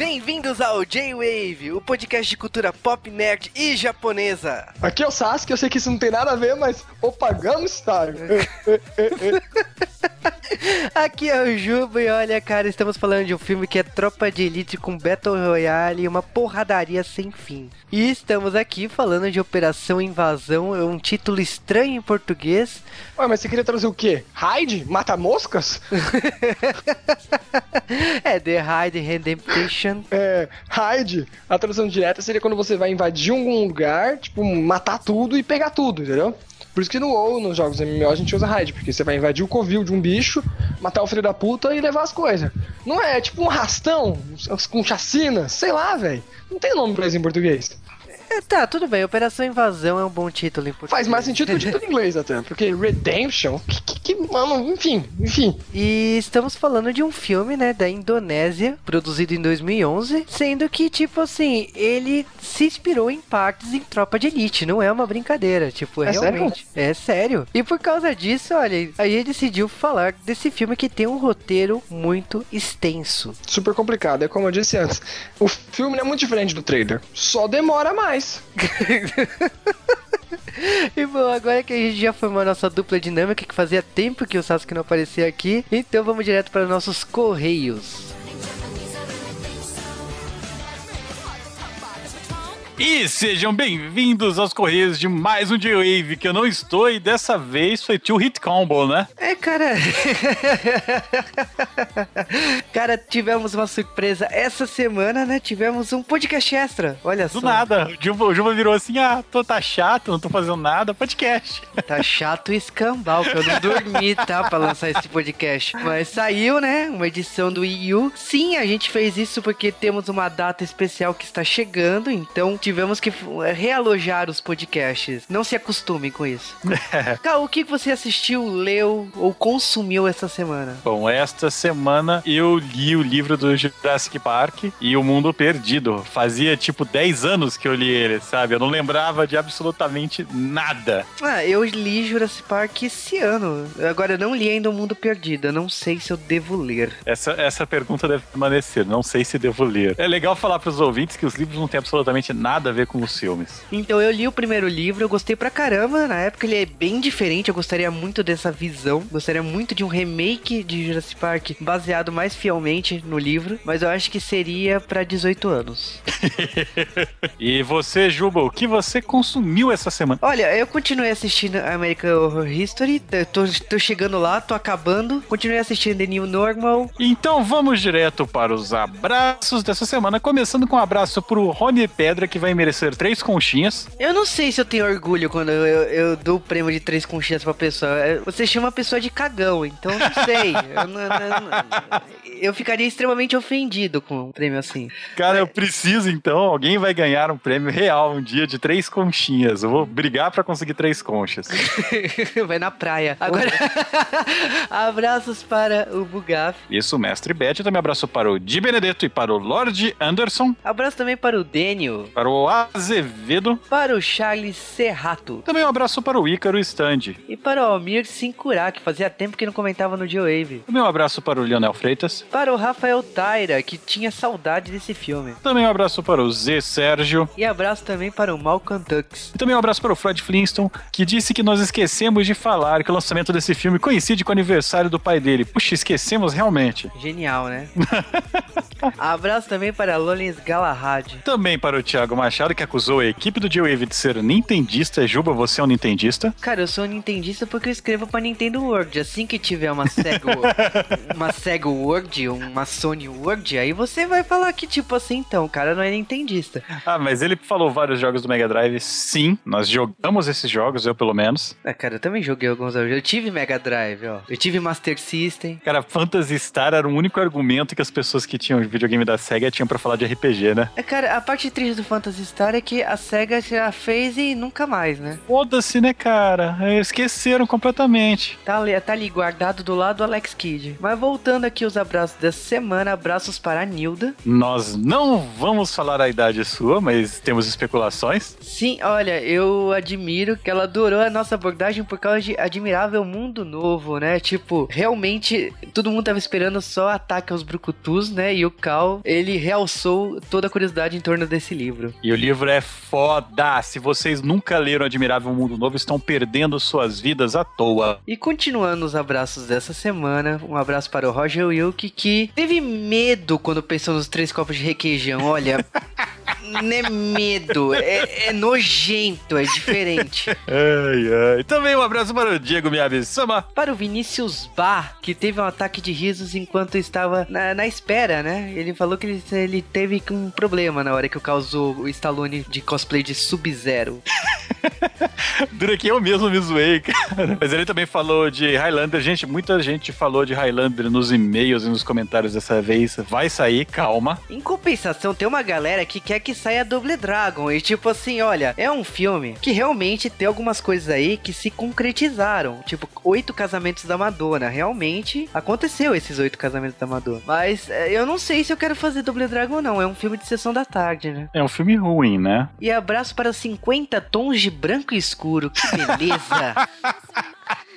Bem-vindos ao J-Wave, o podcast de cultura pop, nerd e japonesa. Aqui é o Sasuke, eu sei que isso não tem nada a ver, mas opa, Gangnam Style. Aqui é o Juba e olha, cara, estamos falando de um filme que é Tropa de Elite com Battle Royale e uma porradaria sem fim. E estamos aqui falando de Operação Invasão, é um título estranho em português. Ué, mas você queria trazer o quê? Raid? Mata moscas? é The Raid Redemption. É, Raid, a tradução direta seria quando você vai invadir algum lugar, tipo, matar tudo e pegar tudo, entendeu? Por isso que no WoW, nos jogos MMO, a gente usa raid, porque você vai invadir o covil de um bicho, matar o filho da puta e levar as coisas. Não é tipo um rastão com chacina, sei lá, velho. Não tem nome pra isso em português. É, tá, tudo bem. Operação Invasão é um bom título em português. Faz mais sentido que o título em inglês até, porque Redemption, que, que, que, mano, enfim, enfim. E estamos falando de um filme, né, da Indonésia, produzido em 2011, sendo que, tipo assim, ele se inspirou em partes em Tropa de Elite, não é uma brincadeira, tipo, é realmente. Sério? É sério. E por causa disso, olha, a gente decidiu falar desse filme que tem um roteiro muito extenso. Super complicado, é como eu disse antes. O filme é muito diferente do trailer, só demora mais. e bom, agora que a gente já formou a nossa dupla dinâmica, que fazia tempo que o Sasuke não aparecia aqui, então vamos direto para nossos correios. E sejam bem-vindos aos Correios de mais um J-Wave, que eu não estou e dessa vez foi Tio Hit Combo, né? É, cara. cara, tivemos uma surpresa essa semana, né? Tivemos um podcast extra, olha Do só. Do nada, o Juba, o Juba virou assim, ah, tô, tá chato, não tô fazendo nada, podcast. Tá chato e escambau, que eu não dormi, tá, pra lançar esse podcast. Mas saiu, né, uma edição do Wii U. Sim, a gente fez isso porque temos uma data especial que está chegando, então tivemos que realojar os podcasts. Não se acostume com isso. Cal, o que você assistiu, leu ou consumiu essa semana? Bom, esta semana eu li o livro do Jurassic Park e O Mundo Perdido. Fazia tipo 10 anos que eu li ele, sabe? Eu não lembrava de absolutamente nada. Ah, eu li Jurassic Park esse ano. Agora eu não li ainda O Mundo Perdido. Eu não sei se eu devo ler. Essa, essa pergunta deve permanecer. Não sei se devo ler. É legal falar para os ouvintes que os livros não têm absolutamente nada nada a ver com os filmes. Então eu li o primeiro livro, eu gostei pra caramba. Na época ele é bem diferente, eu gostaria muito dessa visão. Gostaria muito de um remake de Jurassic Park baseado mais fielmente no livro, mas eu acho que seria para 18 anos. e você, Juba, o que você consumiu essa semana? Olha, eu continuei assistindo American Horror History, tô, tô chegando lá, tô acabando. Continuei assistindo The New Normal. Então vamos direto para os abraços dessa semana, começando com um abraço pro Rony Pedra, que vai merecer três conchinhas. Eu não sei se eu tenho orgulho quando eu, eu, eu dou o prêmio de três conchinhas pra pessoa. É, você chama a pessoa de cagão, então não sei. eu, não, não, eu, ficaria extremamente ofendido com um prêmio assim. Cara, Mas... eu preciso então. Alguém vai ganhar um prêmio real um dia de três conchinhas. Eu vou brigar para conseguir três conchas. vai na praia. Agora, abraços para o Bugaf. Isso, mestre Beth. Também abraço para o Di Benedetto e para o Lord Anderson. Abraço também para o Daniel. Para o Azevedo. Para o Charles Serrato. Também um abraço para o Ícaro Stand. E para o Almir Sincurá, que fazia tempo que não comentava no G-Wave. Também um abraço para o Lionel Freitas. Para o Rafael Taira, que tinha saudade desse filme. Também um abraço para o Z Sérgio. E abraço também para o Malcolm Tux. E também um abraço para o Fred Flintstone, que disse que nós esquecemos de falar que o lançamento desse filme coincide com o aniversário do pai dele. Puxa, esquecemos realmente. Genial, né? abraço também para Lolins Galahad. Também para o Thiago Machado, que acusou a equipe do G-Wave de ser nintendista. Juba, você é um nintendista? Cara, eu sou um nintendista porque eu escrevo pra Nintendo World. Assim que tiver uma Sega, uma Sega World, uma Sony World, aí você vai falar que, tipo assim, então, o cara não é nintendista. Ah, mas ele falou vários jogos do Mega Drive, sim. Nós jogamos esses jogos, eu pelo menos. Ah, cara, eu também joguei alguns jogos. Eu tive Mega Drive, ó. Eu tive Master System. Cara, Phantasy Star era o único argumento que as pessoas que tinham videogame da Sega tinham pra falar de RPG, né? É, cara, a parte triste do Phantasy Star é que a SEGA já fez e nunca mais, né? Foda-se, né, cara? Esqueceram completamente. Tá ali, tá ali guardado do lado do Alex Kidd. Mas voltando aqui os abraços dessa semana, abraços para a Nilda. Nós não vamos falar a idade sua, mas temos especulações. Sim, olha, eu admiro que ela adorou a nossa abordagem por causa de Admirável Mundo Novo, né? Tipo, realmente todo mundo tava esperando só ataque aos brucutus, né? E o Ele realçou toda a curiosidade em torno desse livro. E o livro é foda. Se vocês nunca leram Admirável Mundo Novo, estão perdendo suas vidas à toa. E continuando os abraços dessa semana, um abraço para o Roger Wilke, que teve medo quando pensou nos três copos de requeijão. Olha, não é medo, é, é nojento, é diferente. Ai, ai. Também um abraço para o Diego Miyabi-sama. Para o Vinícius Bar, que teve um ataque de risos enquanto estava na, na espera, né? Ele falou que ele, ele teve um problema na hora que causou o Stallone de cosplay de Sub-Zero. Dura que eu mesmo me zoei, cara. Mas ele também falou de Highlander. Gente, muita gente falou de Highlander nos e-mails e nos comentários dessa vez. Vai sair, calma. Em compensação, tem uma galera que quer que saia Double Dragon. E tipo assim, olha, é um filme que realmente tem algumas coisas aí que se concretizaram. Tipo, oito casamentos da Madonna. Realmente aconteceu esses oito casamentos da Madonna. Mas é, eu não sei se eu quero fazer Double Dragon, não. É um filme de sessão da tarde, né? É um filme ruim, né? E abraço para 50 tons de branco escuro. Que beleza!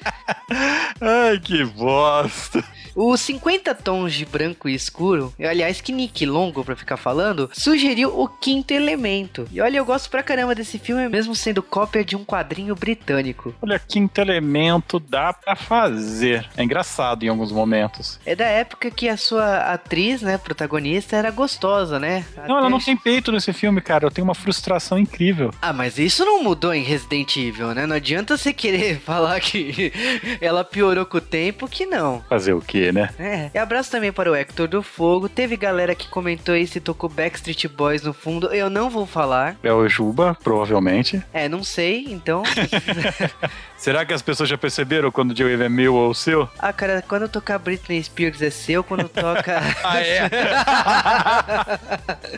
Ai, que bosta. Os 50 tons de branco e escuro, aliás, que Nick Longo, pra ficar falando, sugeriu o quinto elemento. E olha, eu gosto pra caramba desse filme, mesmo sendo cópia de um quadrinho britânico. Olha, quinto elemento dá pra fazer. É engraçado em alguns momentos. É da época que a sua atriz, né, protagonista, era gostosa, né? Não, ela não tem peito nesse filme, cara. Eu tenho uma frustração incrível. Ah, mas isso não mudou em Resident Evil, né? Não adianta você querer falar que ela piorou com o tempo, que não. Fazer o quê, né? É. E abraço também para o Hector do Fogo. Teve galera que comentou aí se tocou Backstreet Boys no fundo. Eu não vou falar. É o Juba, provavelmente. É, não sei, então. Será que as pessoas já perceberam quando o J-Wave é meu ou seu? Ah, cara, quando tocar Britney Spears é seu, quando toca. ah, é?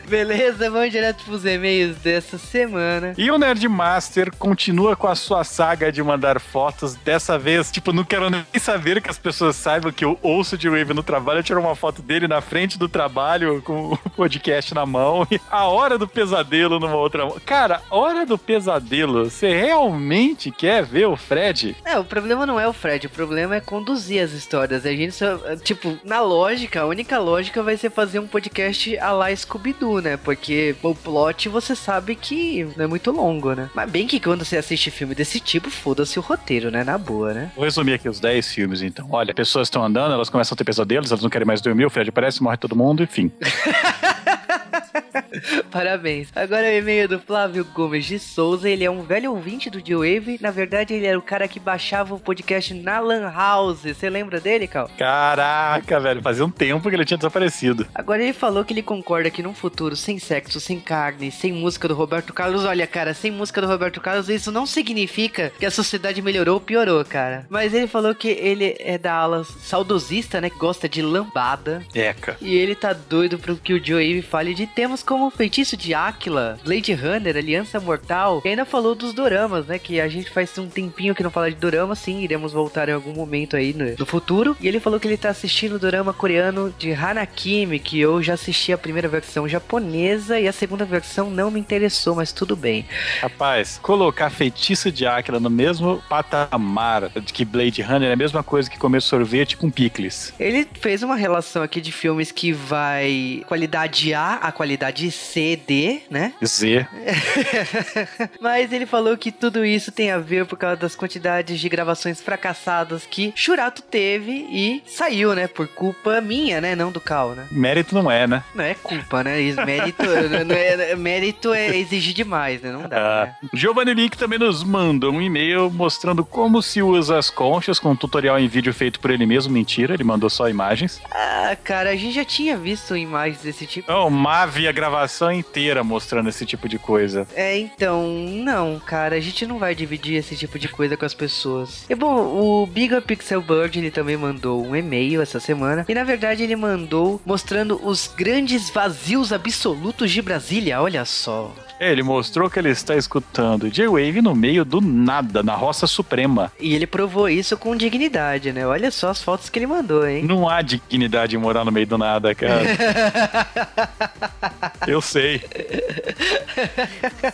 Beleza, vamos direto pros e-mails dessa semana. E o Nerd Master continua com a sua saga de mandar fotos. Dessa vez, tipo, não quero nem saber que as pessoas saibam que eu ouço de Wave no trabalho. Eu tiro uma foto dele na frente do trabalho com o podcast na mão. E a hora do pesadelo numa outra mão. Cara, hora do pesadelo. Você realmente quer ver o Fred? É, o problema não é o Fred. O problema é conduzir as histórias. A gente só, tipo, na lógica, a única lógica vai ser fazer um podcast a lá Scooby-Doo, né? Porque o plot você sabe que não é muito longo, né? Mas bem que quando você assiste filme desse tipo, foda-se o roteiro, né? Na boa, né? Vou resumir aqui os 10 filmes, então. Olha, pessoas estão andando, elas começam a ter pesadelos, elas não querem mais dormir, o Fred aparece, morre todo mundo, enfim. Parabéns. Agora o e-mail do Flávio Gomes de Souza. Ele é um velho ouvinte do D-Wave. Na verdade, ele era o cara que baixava o podcast na Lan House. Você lembra dele, Cal? Caraca, velho. Fazia um tempo que ele tinha desaparecido. Agora ele falou que ele concorda que num futuro sem sexo, sem carne, sem música do Roberto Carlos. Olha, cara, sem música do Roberto Carlos, isso não significa que a sociedade melhorou ou piorou, cara. Mas ele falou que ele é da ala saudosista, né? Que gosta de lambada. Eca. E ele tá doido pro que o Joe fale de temas como Feitiço de Áquila, Blade Runner, Aliança Mortal. E ainda falou dos doramas, né? Que a gente faz um tempinho que não fala de dorama, sim, iremos voltar em algum momento aí no, no futuro. E ele falou que ele tá assistindo o dorama coreano de Hanakimi, que eu já assisti a primeira versão japonesa e a segunda versão não me interessou, mas tudo bem. Rapaz, colocar Feitiço de Áquila no mesmo patamar que Blade Runner é a mesma coisa que comer sorvete com picles. Ele fez uma relação aqui de filmes que vai qualidade A a qualidade C, D, né? Z. Mas ele falou que tudo isso tem a ver por causa das quantidades de gravações fracassadas que Churato teve e saiu, né? Por culpa minha, né? Não do Cal, né? Mérito não é, né? Não é culpa, né? Mérito, não é, mérito é exigir demais, né? Não dá. Ah, né? Giovanni Link também nos mandou um e-mail mostrando como se usa as conchas com um tutorial em vídeo feito por ele mesmo. Mentira, ele mandou só imagens. Ah, cara, a gente já tinha visto imagens desse tipo. Oh, Mavi a gravação inteira mostrando esse tipo de coisa. É, então, não, cara, a gente não vai dividir esse tipo de coisa com as pessoas. E bom, o Bigger Pixel Bird, ele também mandou um e-mail essa semana. E na verdade ele mandou mostrando os grandes vazios absolutos de Brasília, olha só. Ele mostrou que ele está escutando J-Wave no meio do nada, na roça suprema. E ele provou isso com dignidade, né? Olha só as fotos que ele mandou, hein? Não há dignidade em morar no meio do nada, cara. Eu sei.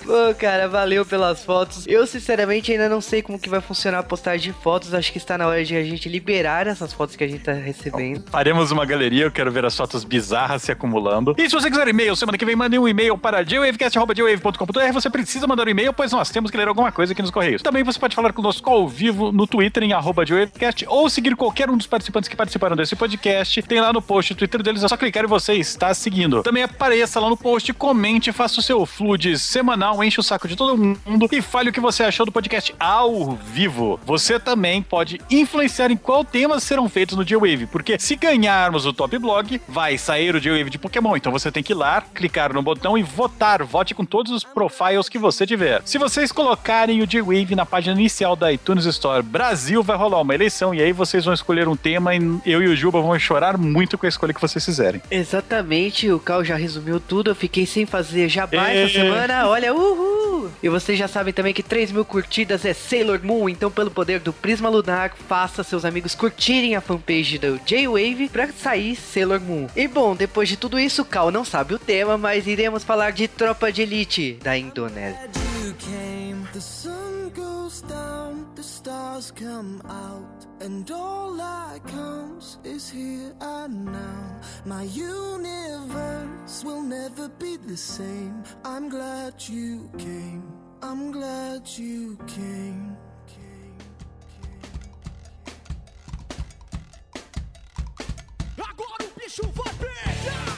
Pô, cara, valeu pelas fotos. Eu, sinceramente, ainda não sei como que vai funcionar a postagem de fotos. Acho que está na hora de a gente liberar essas fotos que a gente tá recebendo. Faremos uma galeria, eu quero ver as fotos bizarras se acumulando. E se você quiser e-mail, semana que vem mande um e-mail para jwavecast.jwave.com.br. Você precisa mandar um e-mail, pois nós temos que ler alguma coisa aqui nos Correios. Também você pode falar conosco ao vivo no Twitter em arroba jwavecast ou seguir qualquer um dos participantes que participaram desse podcast. Tem lá no post o Twitter deles, é só clicar e você está seguindo. Também apareça lá no post, comente, faça o seu flood semanal, enche o saco de todo mundo e fale o que você achou do podcast ao vivo. Você também pode influenciar em qual temas serão feitos no G-Wave, porque se ganharmos o Top Blog, vai sair o G-Wave de Pokémon. Então você tem que ir lá, clicar no botão e votar. Vote com todos os profiles que você tiver. Se vocês colocarem o G-Wave na página inicial da iTunes Store Brasil, vai rolar uma eleição e aí vocês vão escolher um tema e eu e o Juba vamos chorar muito com a escolha que vocês fizerem. Exatamente, o Cal já resumiu tudo. Eu fiquei sem fazer jabá essa Ê. semana. Olha, uhul! E vocês já sabem também que 3 mil curtidas é Sailor Moon. Então, pelo poder do Prisma Lunar, faça seus amigos curtirem a fanpage do J-Wave pra sair Sailor Moon. E bom, depois de tudo isso, o Cal não sabe o tema, mas iremos falar de Tropa de Elite da Indonésia. you came. The sun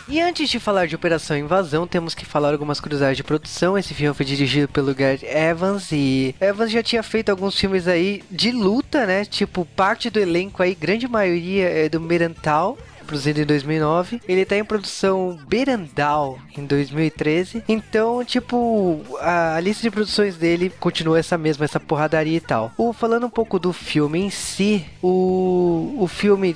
E antes de falar de Operação Invasão, temos que falar algumas curiosidades de produção. Esse filme foi dirigido pelo Gareth Evans e Evans já tinha feito alguns filmes aí de luta, né? Tipo, parte do elenco aí, grande maioria é do Merantal. Produzido em 2009, ele tá em produção Berandal em 2013. Então, tipo, a lista de produções dele continua essa mesma, essa porradaria e tal. O, falando um pouco do filme em si, o, o filme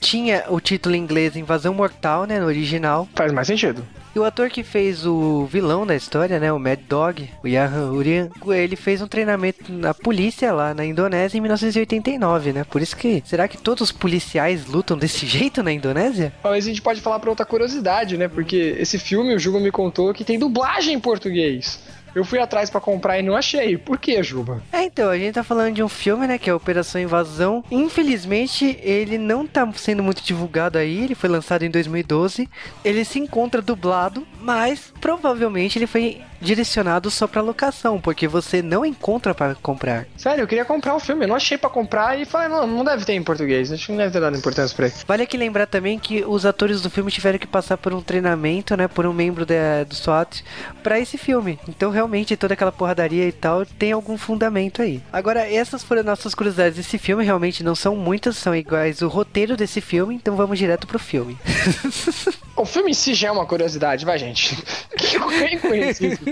tinha o título em inglês Invasão Mortal, né, no original. Faz mais sentido. E o ator que fez o vilão da história, né, o Mad Dog, o Yahan Urian, ele fez um treinamento na polícia lá na Indonésia em 1989, né? Por isso que, será que todos os policiais lutam desse jeito na Indonésia? Talvez a gente pode falar pra outra curiosidade, né? Porque esse filme, o Juba me contou que tem dublagem em português. Eu fui atrás pra comprar e não achei. Por que, Juba? É, então, a gente tá falando de um filme, né, que é Operação Invasão. Infelizmente, ele não tá sendo muito divulgado aí, ele foi lançado em 2012. Ele se encontra dublado, mas provavelmente ele foi direcionado só pra locação, porque você não encontra para comprar. Sério, eu queria comprar o filme. Eu não achei pra comprar e falei, não, não deve ter em português. Acho que não deve ter dado importância pra ele. Vale aqui lembrar também que os atores do filme tiveram que passar por um treinamento, né, por um membro da- do SWAT pra esse filme. Então, realmente, toda aquela porradaria e tal tem algum fundamento aí. Agora, essas foram as nossas curiosidades desse filme. Realmente não são muitas, são iguais o roteiro desse filme. Então, vamos direto pro filme. O filme em si já é uma curiosidade, vai, gente. Quem conhece isso?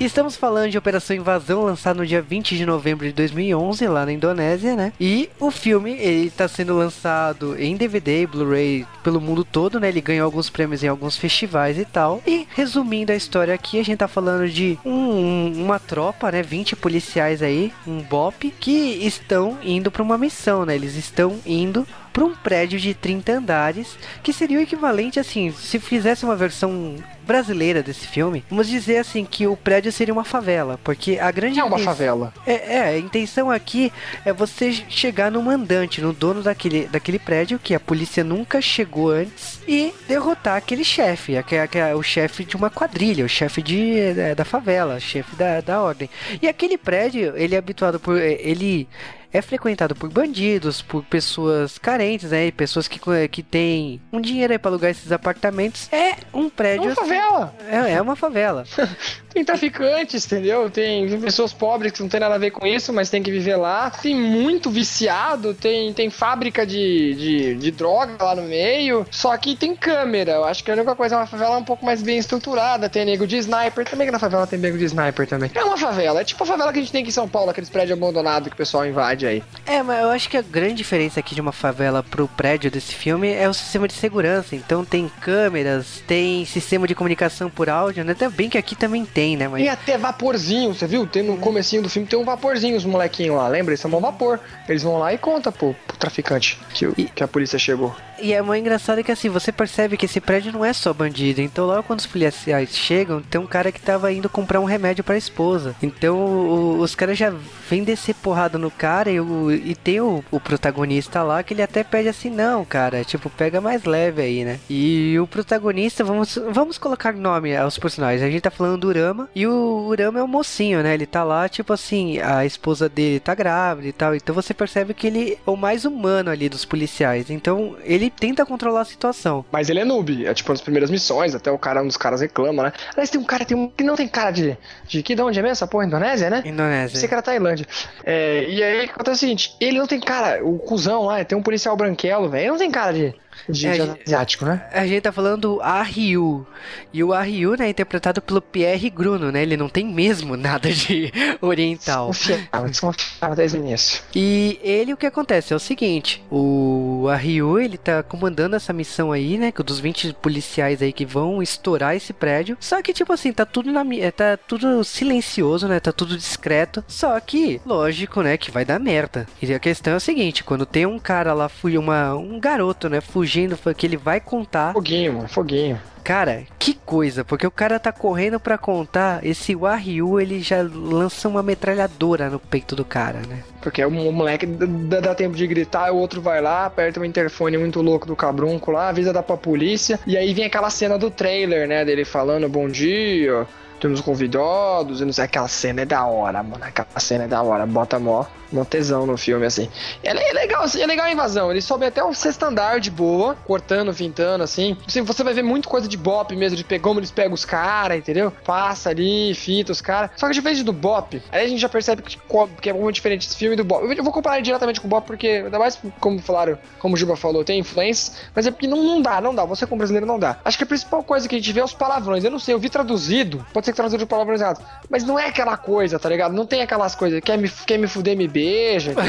E Estamos falando de Operação Invasão, lançado no dia 20 de novembro de 2011, lá na Indonésia, né? E o filme, ele tá sendo lançado em DVD e Blu-ray pelo mundo todo, né? Ele ganhou alguns prêmios em alguns festivais e tal. E, resumindo a história aqui, a gente tá falando de um- um- uma tropa, né? 20 policiais aí, um BOP, que estão indo pra uma missão, né? Eles estão indo para um prédio de 30 andares, que seria o equivalente, assim, se fizesse uma versão brasileira desse filme, vamos dizer assim que o prédio seria uma favela, porque a grande É uma inten- favela. é, é, a intenção aqui é você chegar no mandante, no dono daquele, daquele prédio que a polícia nunca chegou antes e derrotar aquele chefe, aque- aque- o chefe de uma quadrilha, o chefe de, é, da favela, o chefe da, da ordem. E aquele prédio, ele é habituado por. Ele é frequentado por bandidos, por pessoas carentes, né? E pessoas que, que têm um dinheiro aí pra alugar esses apartamentos. É um É prédio. uma favela. É, é uma favela. Tem traficantes, entendeu? Tem pessoas pobres que não tem nada a ver com isso, mas tem que viver lá. Tem muito viciado, tem, tem fábrica de, de, de droga lá no meio. Só que tem câmera. Eu acho que a única coisa é uma favela um pouco mais bem estruturada. Tem nego de sniper. Também que na favela tem nego de sniper também. É uma favela. É tipo a favela que a gente tem aqui em São Paulo, aqueles prédios abandonados que o pessoal invade aí. É, mas eu acho que a grande diferença aqui de uma favela pro prédio desse filme é o sistema de segurança. Então tem câmeras, tem sistema de comunicação por áudio, né? Até bem que aqui também tem, né? Mas Tem até vaporzinho, você viu? Tem no comecinho do filme tem um vaporzinho, os molequinhos lá, lembra? Eles são um vapor. Eles vão lá e contam pro, pro traficante que, E- que a polícia chegou. E é mais engraçado que assim, você percebe que esse prédio não é só bandido. Então logo quando os policiais chegam, tem um cara que tava indo comprar um remédio pra esposa. Então o- os caras já vêm descer porrada no cara e, o, e tem o, o protagonista lá que ele até pede assim, não, cara, tipo, pega mais leve aí, né? E o protagonista, vamos, vamos colocar nome aos personagens. A gente tá falando do Urama e o Urama é o mocinho, né? Ele tá lá, tipo assim, a esposa dele tá grávida e tal. Então você percebe que ele é o mais humano ali dos policiais. Então ele tenta controlar a situação. Mas ele é noob, é tipo nas primeiras missões, até o cara, um dos caras reclama, né? Aliás, tem um cara tem um, que não tem cara de. De que de onde é mesmo essa porra? Indonésia, né? Indonésia. Pensei que era Tailândia. É, e aí acontece o seguinte: ele não tem cara, o cuzão lá, tem um policial branquelo, velho. Ele não tem cara de, de, É, de asiático, né? A gente tá falando do Ah Ryu. E o Ah Ryu, né, é interpretado pelo Pierre Gruno, né? Ele não tem mesmo nada de oriental. Desconfiava, desconfiava desde o início. E ele, o que acontece é o seguinte: o Ah Ryu, ele tá comandando essa missão aí, né? que Dos 20 policiais aí que vão estourar esse prédio. Só que, tipo assim, tá tudo na é, tá tudo silencioso, né? Tá tudo discreto. Só que, lógico, né, que vai dar merda. E a questão é o seguinte: quando tem um cara lá, uma, um garoto, né, fugindo, que ele vai contar. Foguinho, mano, foguinho. Cara, que coisa, porque o cara tá correndo pra contar, esse Wahyu, ele já lança uma metralhadora no peito do cara, né? Porque o moleque dá, tempo de gritar, o outro vai lá, aperta um interfone muito louco do cabrunco lá, avisa da pra polícia, e aí vem aquela cena do trailer, né, dele falando bom dia, temos convidados, e não sei, aquela cena é da hora, mano, aquela cena é da hora, bota mó, mó tesão no filme, assim. É, é legal, assim, é legal a invasão, ele sobe até o sexto andar de boa, cortando, fintando, assim, Assim, você vai ver muito coisa de bop mesmo, de como eles pegam os caras, entendeu? Passa ali, fita os caras, só que diferente do bop, aí a gente já percebe que, que é muito diferente esse filme do bop. Eu vou comparar diretamente com o bop, porque, ainda mais como falaram, como o Juba falou, tem influências, mas é porque não, não dá, não dá, você como brasileiro não dá. Acho que a principal coisa que a gente vê é os palavrões, eu não sei, eu vi traduzido, pode ser que traduzido palavrões errados, mas não é aquela coisa, tá ligado? Não tem aquelas coisas, quer me, quer me fuder, me beija, entendeu?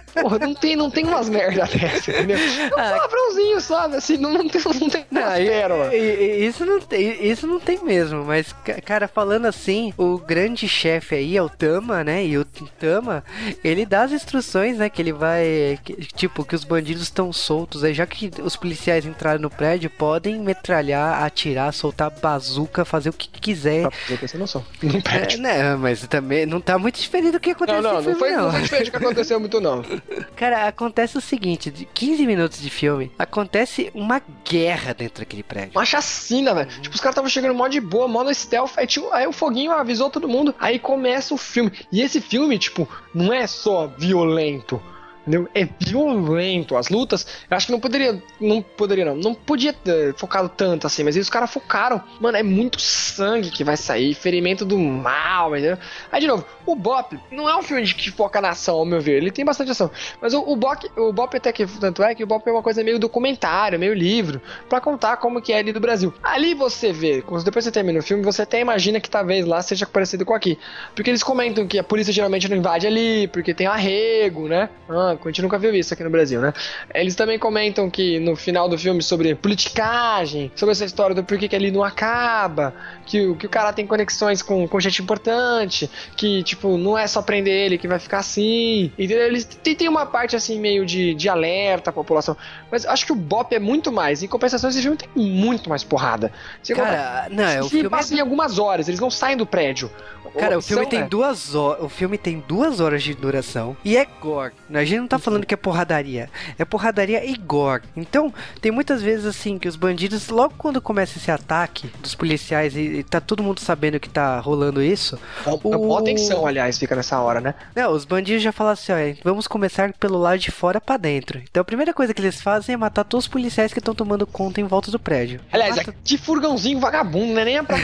Porra, não tem, não tem umas merda dessa, entendeu? É um Ah. palavrãozinho, sabe? Assim, não, não tem, não tem Não, umas pérolas. isso não tem, isso não tem mesmo, mas ca- cara, falando assim, o grande chefe aí é o Tama, né? E o Tama, ele dá as instruções, né, que ele vai, que- tipo, que os bandidos estão soltos, aí já que os policiais entraram no prédio, podem metralhar, atirar, soltar bazuca, fazer o que quiser. Não É, perde. né, mas também não tá muito diferente do que aconteceu Não, não, não filme, foi, não. não foi diferente do que aconteceu muito, não. Cara, acontece o seguinte, de 15 minutos de filme, acontece uma guerra dentro daquele prédio. Uma chacina, velho. Tipo, os caras estavam chegando mó de boa, mó no stealth. Aí, tinha- aí o foguinho avisou todo mundo. Aí começa o filme. E esse filme, tipo, não é só violento. Entendeu? É violento. As lutas, eu acho que não poderia. Não poderia, não. Não podia ter focado tanto assim, mas aí os caras focaram. Mano, é muito sangue que vai sair, ferimento do mal, entendeu? Aí, de novo, o Bop não é um filme que foca na ação, ao meu ver. Ele tem bastante ação. Mas o, o, Bop, o Bop até que. Tanto é que o Bop é uma coisa meio documentário, meio livro, pra contar como que é ali do Brasil. Ali você vê, depois você termina o filme, você até imagina que talvez lá seja parecido com aqui. Porque eles comentam que a polícia geralmente não invade ali, porque tem arrego, né? Ah, a gente nunca viu isso aqui no Brasil, né? Eles também comentam que no final do filme sobre politicagem, sobre essa história do porquê que ali não acaba, que, o- que o cara tem conexões com, com gente importante, que, tipo, não é só prender ele que vai ficar assim. Entendeu? Eles tem, tem uma parte assim meio de, de alerta à população. Mas acho que o Bop é muito mais. Em compensação, esse filme tem muito mais porrada. Você Cara, não, é o se filme. passa em algumas horas, eles não saem do prédio. Cara, o filme tem é. duas horas. O filme tem duas horas de duração e é gore. A gente não tá falando que é porradaria. É porradaria e gore. Então, tem muitas vezes assim que os bandidos, logo quando começa esse ataque dos policiais e, e tá todo mundo sabendo que tá rolando isso, Ó, ó, atenção, aliás, fica nessa hora, né? né, os bandidos já falam assim, ó, vamos começar pelo lado de fora pra dentro. Então a primeira coisa que eles fazem é matar todos os policiais que estão tomando conta em volta do prédio. Aliás, Mata- que furgãozinho vagabundo, né? Nem é pra.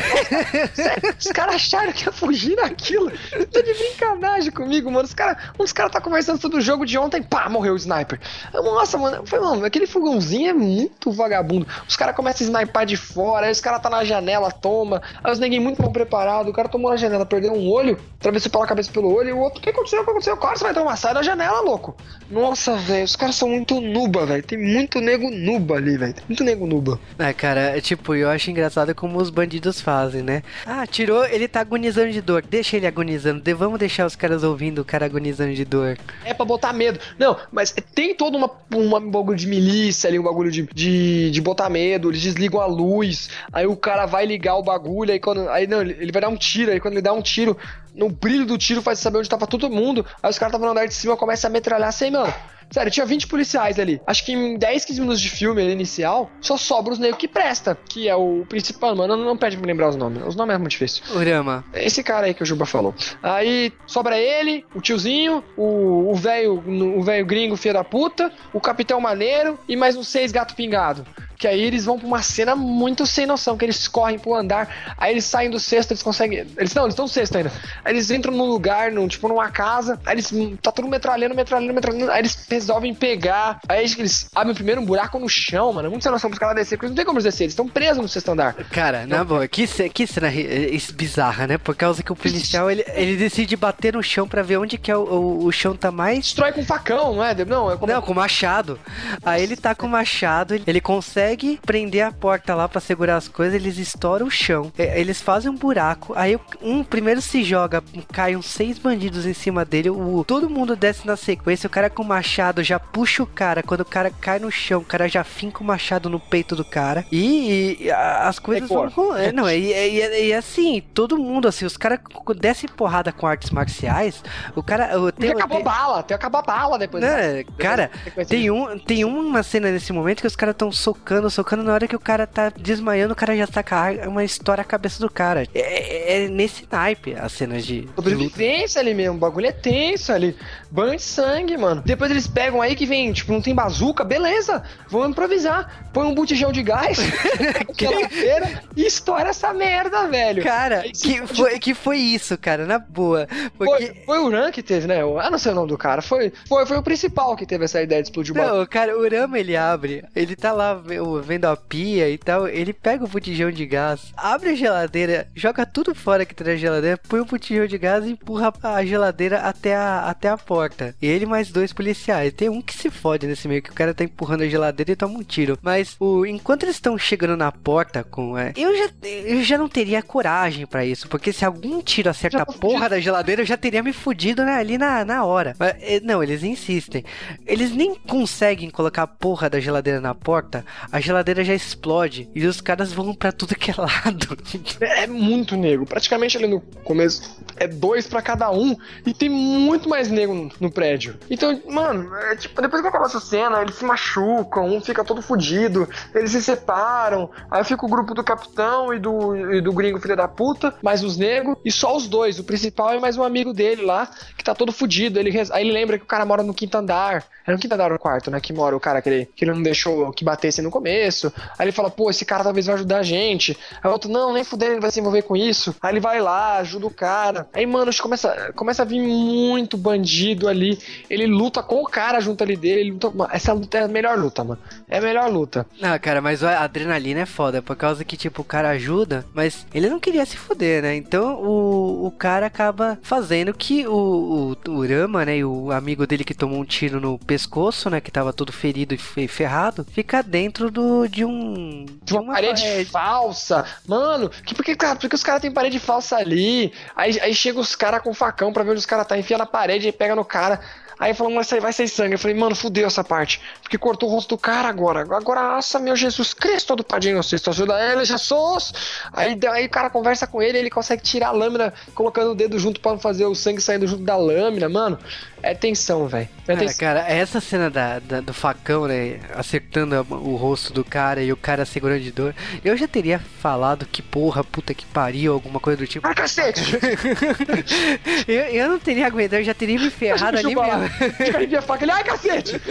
Sério, os caras acharam que ia fugir naquilo. Tá de brincadeira comigo, mano. Os caras os cara tá conversando sobre o jogo de ontem e pá, morreu o sniper. Nossa, mano, eu falei, mano, aquele fogãozinho é muito vagabundo. Os caras começam a snipar de fora, aí os caras tá na janela, toma. Aí os neguinhos muito mal preparados, o cara tomou na janela, perdeu um olho, atravessou pela cabeça pelo olho, e o outro, o que aconteceu? O que aconteceu? Claro, você vai tomar, sai da janela, louco. Nossa, velho, os caras são muito nuba, velho. Tem muito nego nuba ali, velho. Tem muito nego nuba. Ah, cara, tipo, eu acho engraçado como os bandidos fazem, né? Ah, tirou, ele tá agonizando de dor. Deixa ele agonizando. De- vamos deixar os caras ouvindo o cara agonizando de dor. É pra botar medo. Não, mas tem todo uma, uma um bagulho de milícia ali, um bagulho de, de, de botar medo. Eles desligam a luz, aí o cara vai ligar o bagulho, aí quando. Aí não, ele ele vai dar um tiro, aí quando ele dá um tiro, no brilho do tiro faz saber onde tava todo mundo. Aí os caras estavam no andar de cima, começa a metralhar assim, mano. Sério, tinha 20 policiais ali. Acho que em 10, 15 minutos de filme inicial, só sobra os negros que presta. Que é o principal, mano. Não, não pede pra me lembrar os nomes. Os nomes é muito difícil. Urama. Esse cara aí que o Juba falou. Aí sobra ele, o tiozinho, o o velho o velho gringo filho da puta, o capitão maneiro e mais uns seis gato pingado. Que aí eles vão pra uma cena muito sem noção, que eles correm pro andar, aí eles saem do cesto, eles conseguem. Eles não, eles estão no cesto ainda. Aí eles entram num lugar, num, tipo numa casa, aí eles. Tá tudo metralhando, metralhando, metralhando. Aí eles resolvem pegar. Aí eles abrem primeiro um buraco no chão, mano. Muito sem noção pros caras descer, porque eles não tem como eles descer, eles estão presos no sexto andar. Cara, na boa, que, que cena eh, bizarra, né? Por causa que o policial, ele, ele decide bater no chão pra ver onde que é o, o, o chão tá mais... Destrói com facão, não é? Não, é como. Não, com machado. Aí ele tá com o machado, ele- consegue prender a porta lá pra segurar as coisas, eles estouram o chão. É, Eles fazem um buraco, aí um primeiro se joga, cai uns seis bandidos em cima dele, o, todo mundo desce na sequência, o cara com o machado já puxa o cara, quando o cara cai no chão, o cara já finca o machado no peito do cara. E, e as coisas Decor. vão... com- é, Não, e, e, e- e assim, todo mundo, assim, os caras descem porrada com artes marciais, o cara... tem- acabou tem- bala, até acabar bala depois. né, cara, Depois- tem, um, tem uma cena nesse momento que os caras estão socando, socando. Na hora que o cara tá desmaiando, o cara já saca arma, uma história a cabeça do cara. É, é- é nesse naipe as cenas de. Sobrevivência ali mesmo, o bagulho é tenso ali. Banho de sangue, mano. Depois eles pegam aí que vem, tipo, não tem bazuca, beleza, vamos improvisar. Põe um botijão de gás, geladeira e estoura essa merda, velho. Cara, que foi, que foi isso, cara, na boa. Porque. Foi, foi o Ran que teve, né? Ah, não sei o nome do cara. Foi, foi, foi o principal que teve essa ideia de explodir o. Não, cara, o Rama ele abre, ele tá lá ve- vendo a pia e tal, ele pega o botijão de gás, abre a geladeira, joga tudo fora que tá na geladeira, põe o botijão de gás e empurra a geladeira até a, até a porta. Ele mais dois policiais. Tem um que se fode nesse meio, que o cara tá empurrando a geladeira e toma um tiro. Mas o, enquanto eles estão chegando na porta com. é, eu, já, eu já não teria coragem pra isso, porque se algum tiro acerta Já a tô porra da geladeira, eu já teria me fudido né, ali na, na hora. Mas, eh, não, eles insistem. Eles nem conseguem colocar a porra da geladeira na porta, a geladeira já explode e os caras vão pra tudo que é lado. É muito nego. Praticamente ali no começo é dois pra cada um. E tem muito mais nego no, no prédio. Então, mano, é, tipo, depois que acaba essa cena, eles se machucam, um fica todo fudido, eles se separam. Aí fica o grupo do capitão e do, e do gringo filho da puta, mais os negros, e só os dois. O principal é mais um amigo dele lá, que tá todo fudido. Ele, aí ele lembra que o cara mora no quinto andar. É no quinto andar no quarto, né? Que mora o cara que ele, que ele não deixou que batesse no começo. Aí ele fala, pô, esse cara talvez vai ajudar a gente. Aí o outro, não, nem fudendo, ele vai se envolver com isso. Aí ele vai lá, ajuda o cara. Aí, mano, começa, começa a vir muito bandido ali. Ele luta com o cara junto ali dele. Ele luta, essa luta é a melhor luta, mano. É a melhor luta. Ah, cara, mas a adrenalina é foda, por causa que, tipo, o cara ajuda, mas ele não queria se fuder, né? Então o, o cara acaba fazendo que o, o, o Rama, né, e o amigo dele que tomou um tiro no pescoço, né, que tava todo ferido e fe- ferrado, fica dentro do, de um... De uma parede é, falsa. Mano, que, por que, cara, por que os caras têm parede falsa ali? Aí, aí chega os caras com facão pra ver onde os caras tá, enfia na parede e pega no cara. Aí falou, mas vai sair, sangue. Eu falei, mano, fudeu essa parte. Porque cortou o rosto do cara agora. Agora, nossa, meu Jesus Cristo do Padrinho Inocêncio, ajuda ele, Jesus! Aí, aí o cara conversa com ele, ele consegue tirar a lâmina, colocando o dedo junto pra não fazer o sangue saindo junto da lâmina, mano. É tensão, velho. É Cara, cara, essa cena da, da- do facão, né? Acertando o rosto do cara e o cara segurando de dor. Eu já teria falado que porra, puta que pariu, alguma coisa do tipo. Ah, cacete! Eu, eu não teria aguentado, eu já teria me ferrado ali falar. mesmo. A faca. Ele, ai, cacete!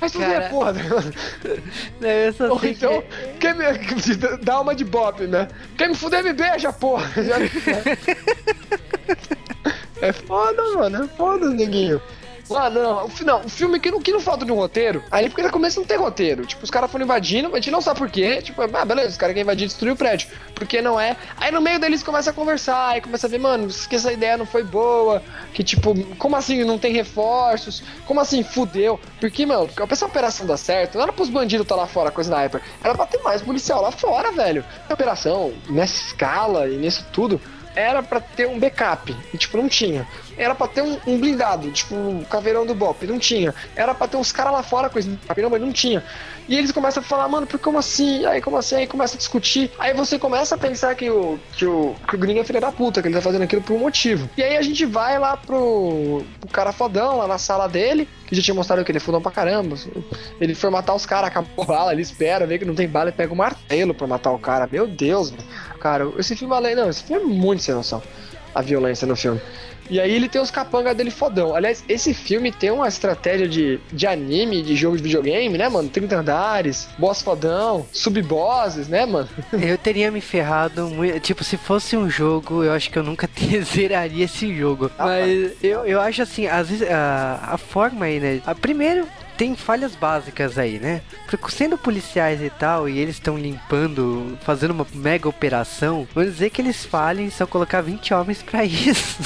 Mas tudo é Cara, porra, Não, eu só Ou sei então, que... quer me, dá uma de bop, né? Quer me fuder, me beija, porra! Já- É foda, mano. É foda, neguinho. Ah, não, o não, o filme que não, que não falta de um roteiro, aí porque no começo não tem roteiro. Tipo, os caras foram invadindo, a gente não sabe por quê. Tipo, ah, beleza, os caras querem invadir e destruir o prédio. Porque não é. Aí no meio deles começa a conversar, aí começa a ver, mano, que essa ideia não foi boa. Que tipo, como assim não tem reforços? Como assim fudeu? Porque, mano, porque essa operação dá certo, não era pros bandidos estar lá fora com a sniper. Era pra ter mais policial lá fora, velho. A operação, nessa escala e nisso tudo, era pra ter um backup. E, tipo, não tinha. Era pra ter um, um blindado, tipo, o caveirão do Bop, não tinha. Era pra ter uns caras lá fora com esse mas não tinha. E eles começam a falar, mano, por como assim? Aí como assim? Aí começa a discutir. Aí você começa a pensar que o, que o, que o gringo é filho da puta, que ele tá fazendo aquilo por um motivo. E aí a gente vai lá pro, pro cara fodão, lá na sala dele, que já tinha mostrado que ele é fodão pra caramba. Ele foi matar os caras, acabou a bala, ele espera, vê que não tem bala e pega o martelo pra matar o cara. Meu Deus. Cara, esse filme além. Não, esse filme é muito sem noção. A violência no filme. E aí ele tem os capangas dele fodão. Aliás, esse filme tem uma estratégia de, de anime, de jogo de videogame, né, mano? 30 andares, boss fodão, sub-bosses, né, mano? Eu teria me ferrado muito. Tipo, se fosse um jogo, eu acho que eu nunca zeraria esse jogo. Ah, Mas eu, eu acho assim, às vezes a, a forma aí, né? A, primeiro. Tem falhas básicas aí, né? Porque sendo policiais e tal, e eles estão limpando, fazendo uma mega operação, vamos dizer que eles falhem só colocar 20 homens pra isso.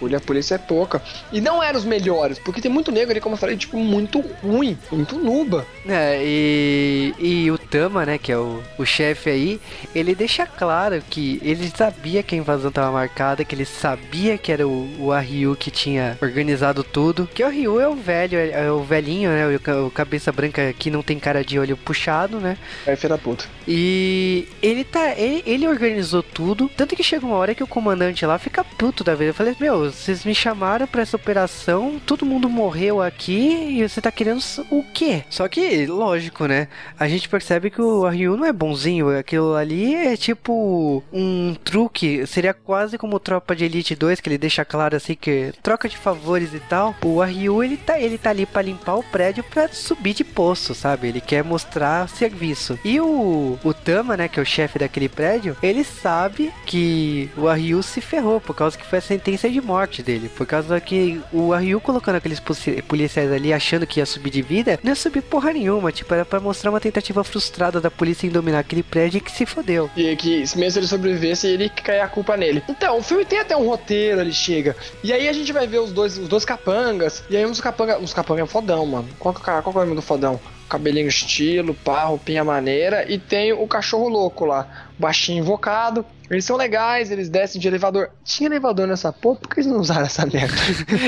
Olha, a polícia é pouca. E não eram os melhores, porque tem muito negro ali, como eu falei, tipo, muito ruim, muito nuba. É, e, e o Tama, né, que é o, o chefe aí, ele deixa claro que ele sabia que a invasão tava marcada, que ele sabia que era o, o Ryu que tinha organizado tudo. Que o Ryu é o velho, é, é o velhinho, né, o, ca- o cabeça branca que não tem cara de olho puxado, né. Aí, filha da puta. E ele tá. Ele, ele organizou tudo. Tanto que chega uma hora que o comandante lá fica puto da vida. Eu falei, meu, vocês me chamaram pra essa operação, todo mundo morreu aqui e você tá querendo o quê? Só que, lógico, né? A gente percebe que o Ryu não é bonzinho. Aquilo ali é tipo um truque. Seria quase como Tropa de Elite 2, que ele deixa claro assim que troca de favores e tal. O Ryu, ele tá, ele tá ali pra limpar o prédio pra subir de poço, sabe? Ele quer mostrar serviço. E o, o Tama, né, que é o chefe daquele prédio, ele sabe que o Ryu se ferrou por causa que foi a sentença de morte dele. Por causa que o Ryu colocando aqueles polici- policiais ali achando que ia subir de vida, não ia subir porra nenhuma. Tipo, era pra mostrar uma tentativa frustrada da polícia em dominar aquele prédio que se fodeu. E que mesmo ele sobrevivesse, ele caia a culpa nele. Então, o filme tem até um roteiro, ele chega. E aí a gente vai ver os dois, os dois capangas. E aí uns capanga, uns capanga é fodão, mano. Qual que, é qual é o nome do fodão? Cabelinho estilo, pá, roupinha maneira. E tem o cachorro louco lá, baixinho invocado. Eles são legais, eles descem de elevador. Tinha elevador nessa porra, por que eles não usaram essa merda?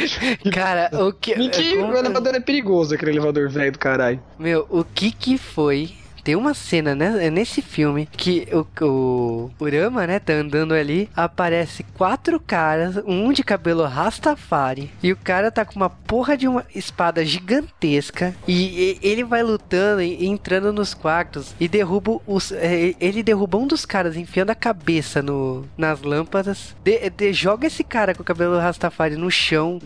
Cara, o que. Que como- o elevador é perigoso, aquele elevador velho do caralho. Meu, o que que foi? Tem uma cena, né, é nesse filme que o, o, o Rama, né, tá andando ali, aparece quatro caras, um de cabelo rastafari, e o cara tá com uma porra de uma espada gigantesca, e, e- ele vai lutando e entrando nos quartos, e derruba os, é, ele derruba um dos caras enfiando a cabeça no, nas lâmpadas, de- de- joga esse cara com o cabelo rastafari no chão,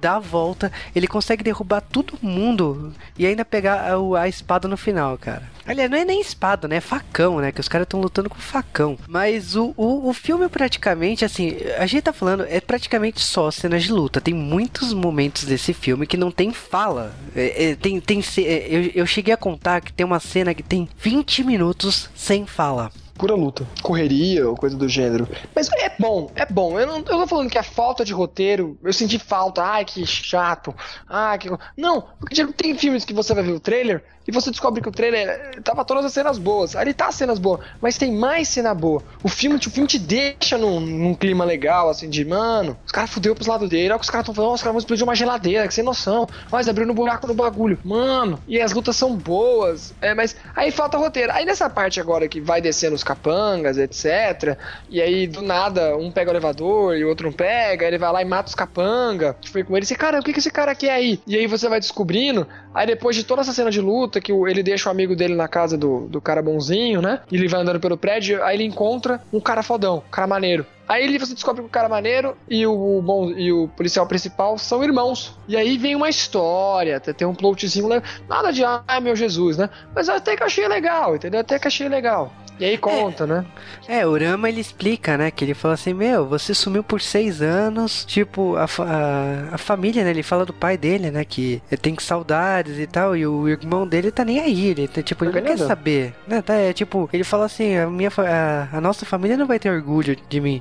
dá a volta, ele consegue derrubar todo mundo e ainda pegar a, a espada no final, cara. Aliás, não é nem espada, né? É facão, né? Que os caras estão lutando com facão. Mas o, o, o filme praticamente, assim, a gente tá falando, é praticamente só cenas de luta. Tem muitos momentos desse filme que não tem fala. É, é, tem, tem, é, eu, eu cheguei a contar que tem uma cena que tem 20 minutos sem fala. pura luta. Correria ou coisa do gênero. Mas é bom, é bom. Eu não eu tô falando que a falta de roteiro, eu senti falta, ai que chato, ai que. Não, porque tem filmes que você vai ver o trailer e você descobre que o trailer eh, tava todas as cenas boas. Ali tá as cenas boas, mas tem mais cena boa. O filme, o filme te deixa num, num clima legal, assim, de mano, os caras fudeu pros lados dele, olha que os caras tão falando, os caras vão explodir uma geladeira, que sem noção. Mas abriu no buraco no bagulho. Mano, e as lutas são boas. É, mas aí falta roteiro. Aí nessa parte agora que vai descendo os capangas, etc. E aí, do nada, um pega o elevador e o outro não pega, ele vai lá e mata os capanga. Foi com ele, você, cara, o que, que esse cara quer aí? E aí você vai descobrindo. Aí depois de toda essa cena de luta, que ele deixa o amigo dele na casa do, do cara bonzinho, né? E ele vai andando pelo prédio, aí ele encontra um cara fodão, um cara maneiro. Aí ele, você descobre que o cara maneiro e o, bom, e o policial principal são irmãos. E aí vem uma história, tem um plotzinho. Nada de, ai meu Jesus, né? Mas até que eu achei legal, entendeu? Até que achei legal. E aí conta, né? É, o Rama ele explica, né? Que ele fala assim: Meu, você sumiu por seis anos. Tipo, a, a, a família, né? Ele fala do pai dele, né? Que tem saudades e tal. E o irmão dele tá nem aí. Ele, tá, tipo, ele não quer saber. Né? Tá, é, tipo, ele fala assim: a, minha, a, a nossa família não vai ter orgulho de mim.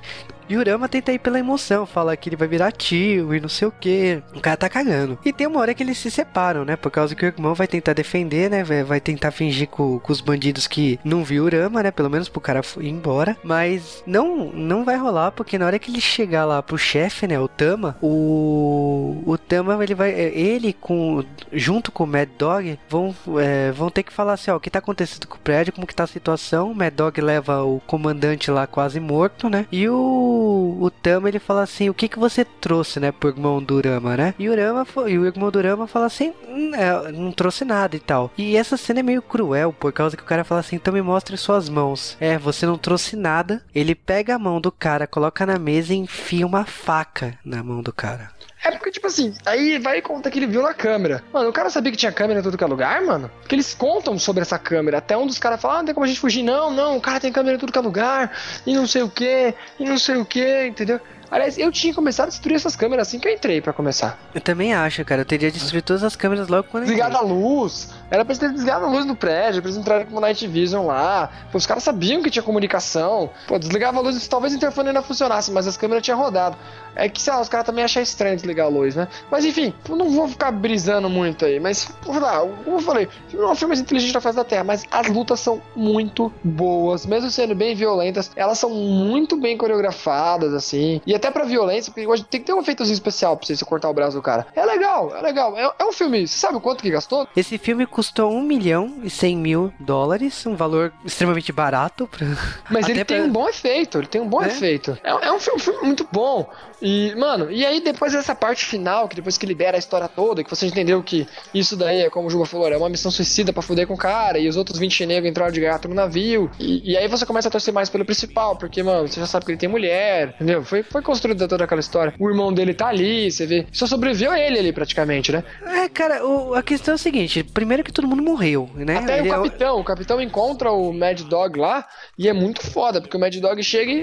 E o Rama tenta ir pela emoção, fala que ele vai virar tio e não sei o que. O cara tá cagando. E tem uma hora que eles se separam, né? Por causa que o irmão vai tentar defender, né? Vai, tentar fingir com, com os bandidos que não viu o Rama, né? Pelo menos pro cara ir embora. Mas não, não vai rolar, porque na hora que ele chegar lá pro chefe, né? O Tama, o. O Tama, ele vai. é, Ele com. Junto com o Mad Dog, vão, é, vão ter que falar assim: ó, o que tá acontecendo com o prédio, como que tá a situação. O Mad Dog leva o comandante lá quase morto, né? E o, o Tama ele fala assim: o que que você trouxe, né, pro irmão do Rama, né? E o, Rama, e o irmão do Rama fala assim: "Hum, é, não trouxe nada e tal. E essa cena é meio cruel, por causa que o cara fala assim: então me mostre suas mãos. É, você não trouxe nada. Ele pega a mão do cara, coloca na mesa e enfia uma faca na mão do cara. É porque, tipo assim, aí vai conta que ele viu na câmera. Mano, o cara sabia que tinha câmera em todo que é lugar, mano? Porque eles contam sobre essa câmera. Até um dos caras fala, ah, não tem como a gente fugir. Não, não, o cara tem câmera em tudo que é lugar. E não sei o que, e não sei o que, entendeu? Aliás, eu tinha começado a destruir essas câmeras assim que eu entrei pra começar. Eu também acho, cara. Eu teria destruído todas as câmeras logo quando eu Desligado a luz. Era pra eles terem desligado a luz no prédio, pra eles entrarem com o Night Vision lá. Pô, os caras sabiam que tinha comunicação. Pô, desligava a luz, talvez o interfone ainda funcionasse, mas as câmeras tinham rodado. É que, sei lá, os caras também acham estranho desligar a luz, né? Mas enfim, eu não vou ficar brisando muito aí. Mas, sei lá, como eu falei, não é um filme mais inteligente da face da Terra, mas as lutas são muito boas, mesmo sendo bem violentas, elas são muito bem coreografadas, assim. E até pra violência, porque hoje tem que ter um efeitozinho especial pra você cortar o braço do cara. É legal, é legal. É, é um filme, você sabe quanto que gastou? Esse filme custou 1 milhão e 100 mil dólares, um valor extremamente barato. Pra... Mas Até ele tem pra- um bom efeito, ele tem um bom É? efeito. É, é um, filme, filme muito bom. E, mano, e aí depois dessa parte final, que depois que libera a história toda, que você entendeu que isso daí é, como o Juba falou, é uma missão suicida pra fuder com o cara, e os outros 20 negros entraram de gato no navio. E, e aí você começa a torcer mais pelo principal, porque, mano, você já sabe que ele tem mulher, entendeu? Foi, foi construída toda aquela história. O irmão dele tá ali, você vê. Só sobreviveu ele ali praticamente, né? É, cara, o- a questão é o seguinte: primeiro que todo mundo morreu, né? Até Ele o é capitão, o capitão encontra o Mad Dog lá e é muito foda, porque o Mad Dog chega e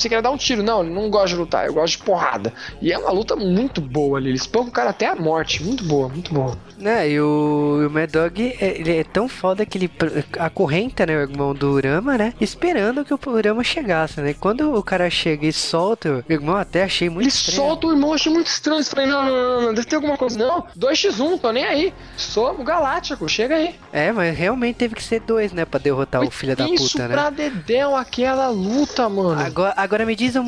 você quer dar um tiro. Não, ele não gosta de lutar, eu gosto de porrada. E é uma luta muito boa ali, ele espanca o cara até a morte. Muito boa, muito boa. Né, e o, o Mad Dog, é, ele é tão foda que ele acorrenta, né, o irmão do Rama, né, esperando que o Rama chegasse, né. Quando o cara chega e solta, o irmão até achei muito Ele estranho. solta o irmão, achei muito estranho. Eu falei, não, não, não, não, deve ter alguma coisa. Não, 2x1, tô nem aí. Sou o Galáctico, chega aí. É, mas realmente teve que ser dois, né, pra derrotar o filho da puta, né. pra dedéu aquela luta, mano. Agora, agora me diz um,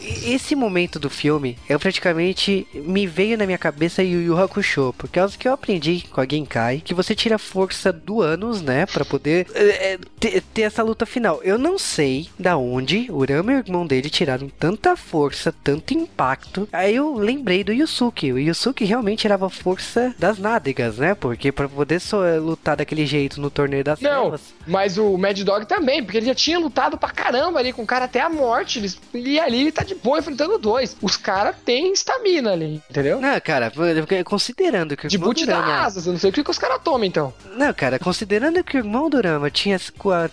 esse momento do filme, eu praticamente me veio na minha cabeça Yu Yu Hakusho, por causa que eu aprendi com a Genkai que você tira a força do ânus, né, Pra poder é, é, ter, ter essa luta final. Eu não sei da onde o Rama e o irmão dele tiraram tanta força, tanto impacto. Aí eu lembrei do Yusuke. O Yusuke realmente tirava força das nádegas, né? Porque pra poder só lutar daquele jeito no torneio das Não, trevas. mas o Mad Dog também, porque ele já tinha lutado pra caramba ali com o cara até a morte. Eles, e ali ele tá de boa enfrentando dois. Os caras têm estamina ali, entendeu? Não, cara, considerando que o De boot asas, eu não sei o que, que os caras tomam então. Não, cara, considerando que o irmão do Rama tinha,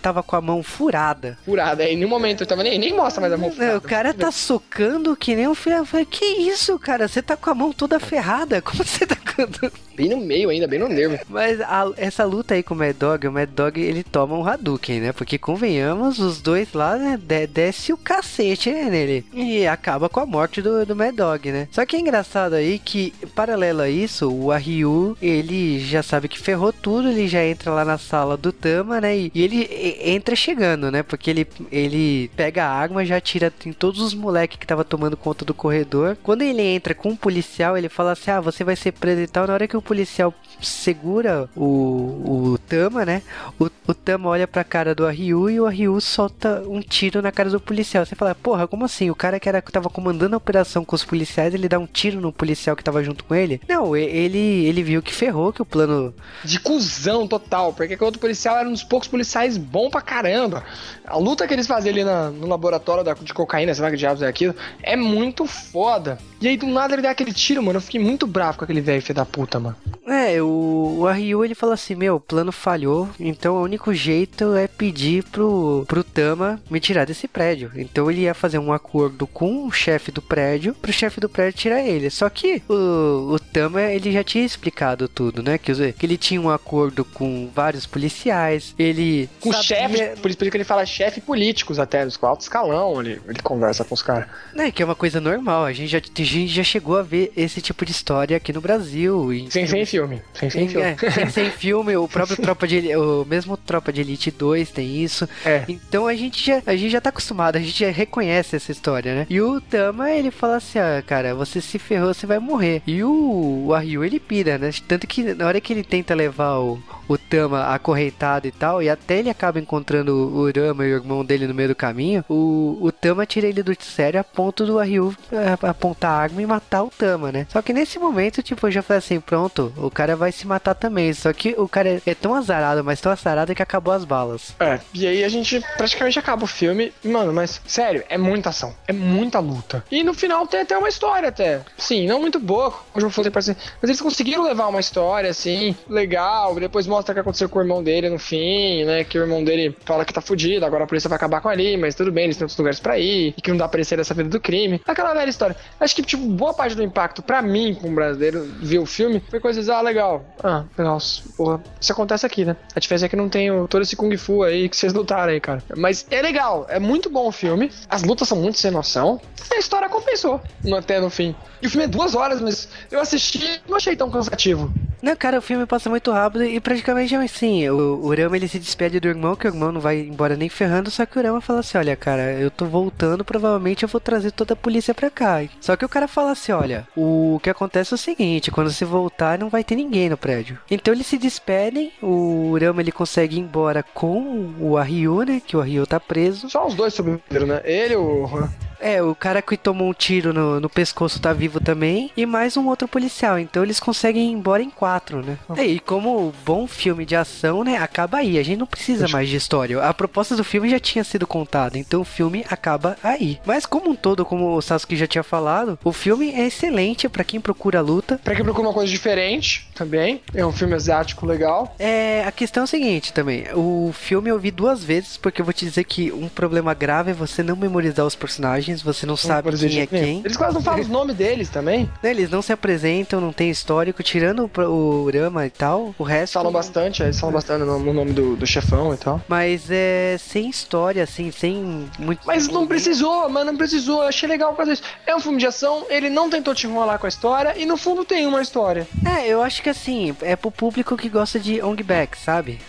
tava com a mão furada. Furada, aí em nenhum momento eu tava nem, nem mostra mais a mão Não, furada. o cara tá socando que nem um filho. Falei, que isso, cara? Você tá com a mão toda ferrada. Como você tá com. Bem no meio ainda, bem no nervo. Mas a- essa luta aí com o Mad Dog, o Mad Dog ele toma um Hadouken, né? Porque convenhamos, os dois lá, né? de- desce o cacete né, nele. E acaba com a morte do, do Mad Dog, né? Só que é engraçado aí que, paralelo a isso, o Ryu, ele já sabe que ferrou tudo, ele já entra lá na sala do Tama, né? E, e ele e- entra chegando, né? Porque ele, ele pega a arma, já atira em todos os moleques que tava tomando conta do corredor. Quando ele entra com um policial, ele fala assim: Ah, você vai ser preso e tal. Na hora que o policial segura o, o Tama, né? O, o Tama olha pra cara do Ryu e o Ryu solta um tiro na cara do policial. Você fala, porra, como assim? O cara que era, que tava comandando a operação com os policiais, ele dá um tiro no policial que tava junto com ele? Não, ele, ele viu que ferrou, que o plano. De cuzão total, porque o outro policial era um dos poucos policiais bom pra caramba. A luta que eles fazem ali na- no laboratório da- de cocaína, sei lá que diabos é aquilo, é muito foda. E aí do nada ele dá aquele tiro, mano. Eu fiquei muito bravo com aquele velho filho da puta, mano. É, o, o Ryu ele falou assim: Meu, o plano falhou, então o único jeito é pedir pro, pro Tama me tirar desse prédio. Então ele ia fazer um acordo com o chefe do prédio, pro chefe do prédio tirar ele. Só que o, o Tama ele já tinha explicado tudo, né? Que, que ele tinha um acordo com vários policiais, ele. Com sabia- chefe, por isso que ele fala chefe políticos até, dos alto escalão, ele, ele conversa com os caras. É, que é uma coisa normal. A gente, já, gente já chegou a ver esse tipo de história aqui no Brasil. em Sem, sem filme. Sem, sem filme. É, sem, sem filme, o próprio Tropa de Elite, o mesmo Tropa de Elite 2 tem isso. É. Então a gente já, a gente já tá acostumado, a gente já reconhece essa história, né? E o Tama, ele fala assim, ah, cara, você se ferrou, você vai morrer. E o, o Ryu, ele pira, né? Tanto que na hora que ele tenta levar o, o Tama acorrentado e tal, e até ele acaba encontrando o Rama e o irmão dele no meio do caminho, o, o Tama tira ele do sério a ponto do Ryu eh, apontar arma e matar o Tama, né? Só que nesse momento, tipo, eu já falei assim, pronto, o cara vai se matar também. Só que o cara é, tão azarado, mas tão azarado que acabou as balas. É, e aí a gente praticamente acaba o filme. Mano, mas sério, é muita ação, é muita luta. E no final tem até uma história, até. Sim, não muito boa, como eu falei pra você. Mas eles conseguiram levar uma história, assim, legal. Depois mostra o que aconteceu com o irmão dele no fim, né? Que o irmão dele fala que tá fudido, agora a polícia vai acabar com ele, mas tudo bem, eles têm outros lugares pra ir. E que não dá pra ele sair dessa vida do crime. Aquela velha história. Acho que, tipo, boa parte do impacto pra mim, como brasileiro, ver o filme, foi coisas, ah, legal. Ah, legal. Porra, isso acontece aqui, né? A diferença é que não tem todo esse Kung Fu aí que vocês lutaram aí, cara. Mas é legal, é muito bom o filme. As lutas são muito sem noção. A história compensou até no fim. E o filme é duas horas, mas eu assisti não achei tão cansativo. Não, cara, o filme passa muito rápido e praticamente assim, o, o Rama ele se despede do irmão, que o irmão não vai embora nem ferrando, só que o Rama fala assim, olha, cara, eu tô voltando, provavelmente eu vou trazer toda a polícia pra cá. Só que o cara fala assim, olha, o que acontece é o seguinte, quando você voltar não vai ter ninguém no prédio. Então eles se despedem, o Rama ele consegue ir embora com o Ryu, né, que o Ryu tá preso. Só os dois sobreviveram, né? Ele e o. É, o cara que tomou um tiro no, no pescoço tá vivo também. E mais um outro policial. Então eles conseguem ir embora em quatro, né? É, e como bom filme de ação, né? Acaba aí. A gente não precisa mais de história. A proposta do filme já tinha sido contada. Então o filme acaba aí. Mas como um todo, como o Sasuke já tinha falado, o filme é excelente pra quem procura luta. Pra quem procura uma coisa diferente também. É um filme asiático legal. É, a questão é o seguinte também. O filme eu vi duas vezes, porque eu vou te dizer que um problema grave é você não memorizar os personagens, você não sabe exemplo, quem é quem. Eles quase não falam os nomes deles também. Né, Eles não se apresentam, não tem histórico, tirando o, Rama e tal, o resto. Falam bastante, eles falam bastante no no nome do, do chefão e tal. Mas é sem história, assim, sem muito. Mas não precisou, mas não precisou. Eu achei legal causa disso. É um filme de ação, ele não tentou te enrolar com a história e no fundo tem uma história. É, eu acho que assim, é pro público que gosta de Ong Back, sabe?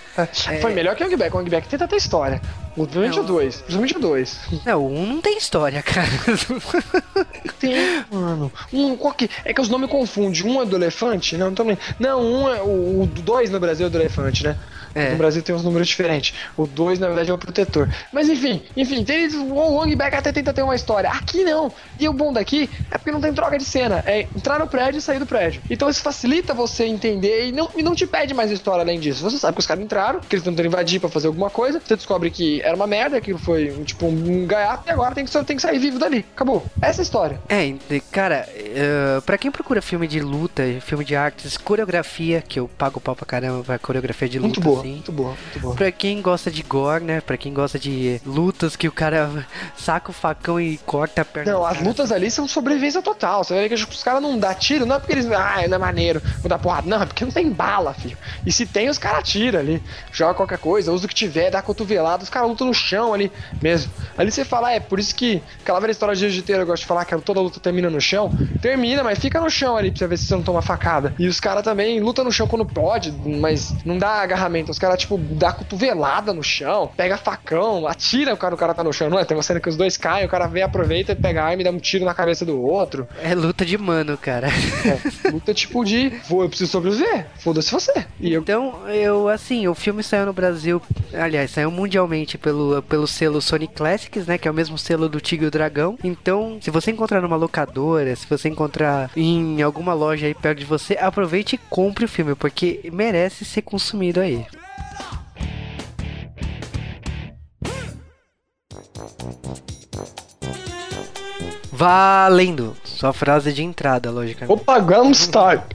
Foi melhor que o Ongback. O Ongback tenta ter história. Principalmente Não. o 2. Principalmente o 2. Não, o 1 não tem história, cara. Tem, mano. Um, qual que... É que os nomes confundem. Um é do elefante? Não, também. Não, um é. O 2 no Brasil é do elefante, né? É. No Brasil tem uns números diferentes. O 2, na verdade, é o protetor. Mas enfim, enfim, tem, o Longback até tenta ter uma história. Aqui não. E o bom daqui é porque não tem troca de cena. É entrar no prédio e sair do prédio. Então isso facilita você entender e não, e não te pede mais história além disso. Você sabe que os caras entraram, que eles tentaram invadir pra fazer alguma coisa. Você descobre que era uma merda, aquilo foi um, tipo um gaiato e agora tem que, tem que sair vivo dali. Acabou. Essa é a história. É, cara, uh, pra quem procura filme de luta, filme de artes, coreografia, que eu pago pau pra caramba pra coreografia de luta, Muito boa, assim. muito boa, muito boa. Pra quem gosta de gore, né? Pra quem gosta de lutas que o cara saca o facão e corta a perna. Não, as lutas ali são sobrevivência total. Você ver que os caras não dão tiro, não é porque eles. Ah, não é maneiro, vou dar porrada. Não, é porque não tem bala, filho. E se tem, os caras atiram ali. Joga qualquer coisa, usa o que tiver, dá cotovelada, os caras lutam no chão ali mesmo. Ali você fala, é por isso que aquela velha história de jiu-jiteiro, eu gosto de falar que toda luta termina no chão. Termina, mas fica no chão ali pra você ver se você não toma facada. E os caras também lutam no chão quando pode, mas não dá agarramento Os caras, tipo, dá cotovelada no chão, pega facão, atira o cara, o cara tá no chão, não é? Tem uma cena que os dois caem, o cara vem, aproveita e pega a arma e dá um tiro na cabeça do outro. É luta de mano, cara. É, luta tipo de, vou, eu preciso sobreviver, foda-se você. E eu, Então, eu, assim, o filme saiu no Brasil, aliás, saiu mundialmente pelo, pelo selo Sony Classics, né? Que é o mesmo selo do Tigre e o Dragão. Então, se você encontrar numa locadora, se você encontrar em alguma loja aí perto de você, aproveite e compre o filme, porque merece ser consumido aí. Valendo! Sua frase de entrada, logicamente. Opa,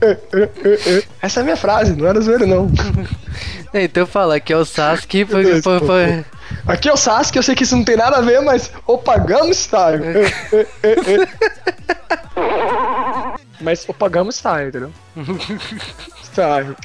eh. Essa é a minha frase, não era zoeira não. Então fala que é o Sasuke foi, foi, foi- Aqui é o Sasuke, eu sei que isso não tem nada a ver, mas opa, eh. Mas opa, Style, entendeu? Style.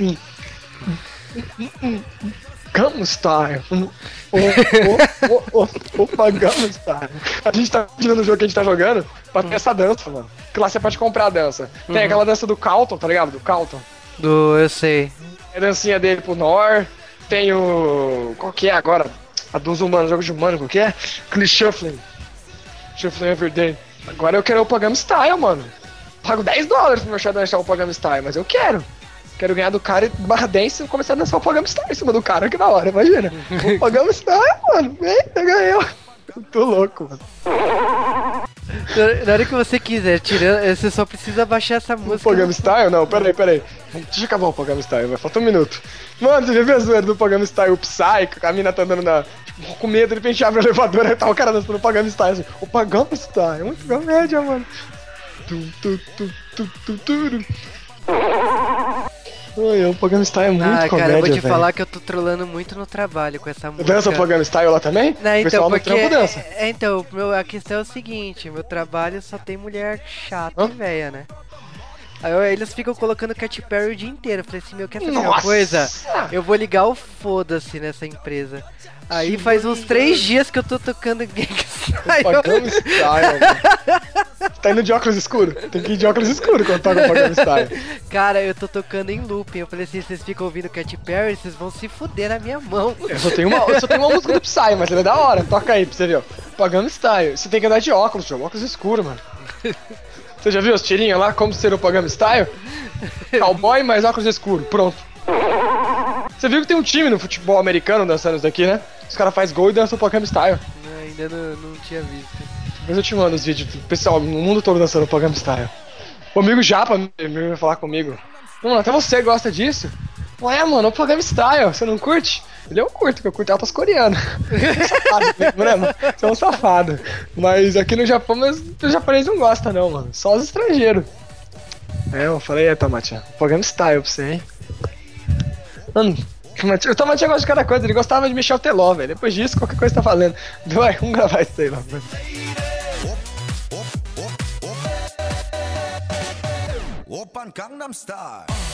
Gangnam Style. O- o- o- o- Opa, Gangnam Style. A gente tá tirando o jogo que a gente tá jogando pra ter essa dança, mano. Que lá você pode comprar a dança. Tem aquela dança do Calton, tá ligado? Do Calton. do. Eu sei. Tem a dancinha dele pro Nor. Tem o. Qual que é agora? A dos humanos, jogo de humano, qual que é? Aquele Shuffling. Shuffling Everyday. Agora eu quero o Pagam Style, mano. Pago 10 dólares pro meu Shadow o Pagam Style, mas eu quero. Quero ganhar do cara e barra dance e começar a dançar o Pagam Style em cima do cara, que da hora, imagina. o Pagam Style, mano. Eita, ganhou. Eu tô louco, mano. Na- hora que você quiser, tirando, você só precisa baixar essa O música. Pagam Style? Não, peraí, peraí. Deixa eu acabar o Pagam Style, vai. Falta um minuto. Mano, você já viu a zoeira do Pagam Style, o Psy, que a mina tá andando na. Tipo, com medo, de repente abre o elevador e tá o cara dançando o Pagam Style. Assim, o Pagam Style, é muito comédia, mano. Tu, tu, tu, tu, tu, tu. Ai, o Pagam Style é muito Ah, comédia, cara, eu vou te velho. falar que eu tô trolando muito no trabalho com essa música. Dança o Pagam Style lá também? Não, o então, pessoal porque. no trampo dança. É, então, meu, a questão é o seguinte: meu trabalho só tem mulher chata Hã? e velha, né? Aí eles ficam colocando Katy Perry o dia inteiro. Eu falei assim: meu, quer saber uma Nossa! coisa? Eu vou ligar o foda-se nessa empresa. Aí faz uns três dias que eu tô tocando Gangsta. Pagam Style, mano. Tá indo de óculos escuro? Tem que ir de óculos escuro quando toca o Pagam Style. Cara, eu tô tocando em looping. Eu falei assim: vocês ficam ouvindo Katy Perry, vocês vão se fuder na minha mão. Eu só tenho uma, eu só tenho uma música do Psy, mas ela é da hora. Toca aí pra você ver, ó. Pagando Style. Você tem que andar de óculos, tio. Óculos escuro, mano. Você já viu as tirinhas lá, como ser o Pagando Style? Cowboy mais óculos escuro. Pronto. Você viu que tem um time no futebol americano dançando isso daqui, né? Os caras fazem gol e dançam o Pagando Style. Não, Ainda não, não tinha visto. Depois eu te mando os vídeos do pessoal no mundo todo dançando o Pagando Style. O amigo Japa vai falar comigo. Mano, até você gosta disso? Ué, mano, o Pagando Style, você não curte? Ele eu curto, porque eu curto altas coreanas. safado mesmo, né, mano? Você é um safado. Mas aqui no Japão, mas os japoneses não gostam, não, mano. Só os estrangeiros. É, eu falei, é, Tomate, Pagando Style pra você, hein? Mano, o Tomatinho gosta de cada coisa, ele gostava de Michel Teló, velho. Depois disso, qualquer coisa tá valendo. Vai, vamos gravar isso aí lá, Opa, Gangnam Style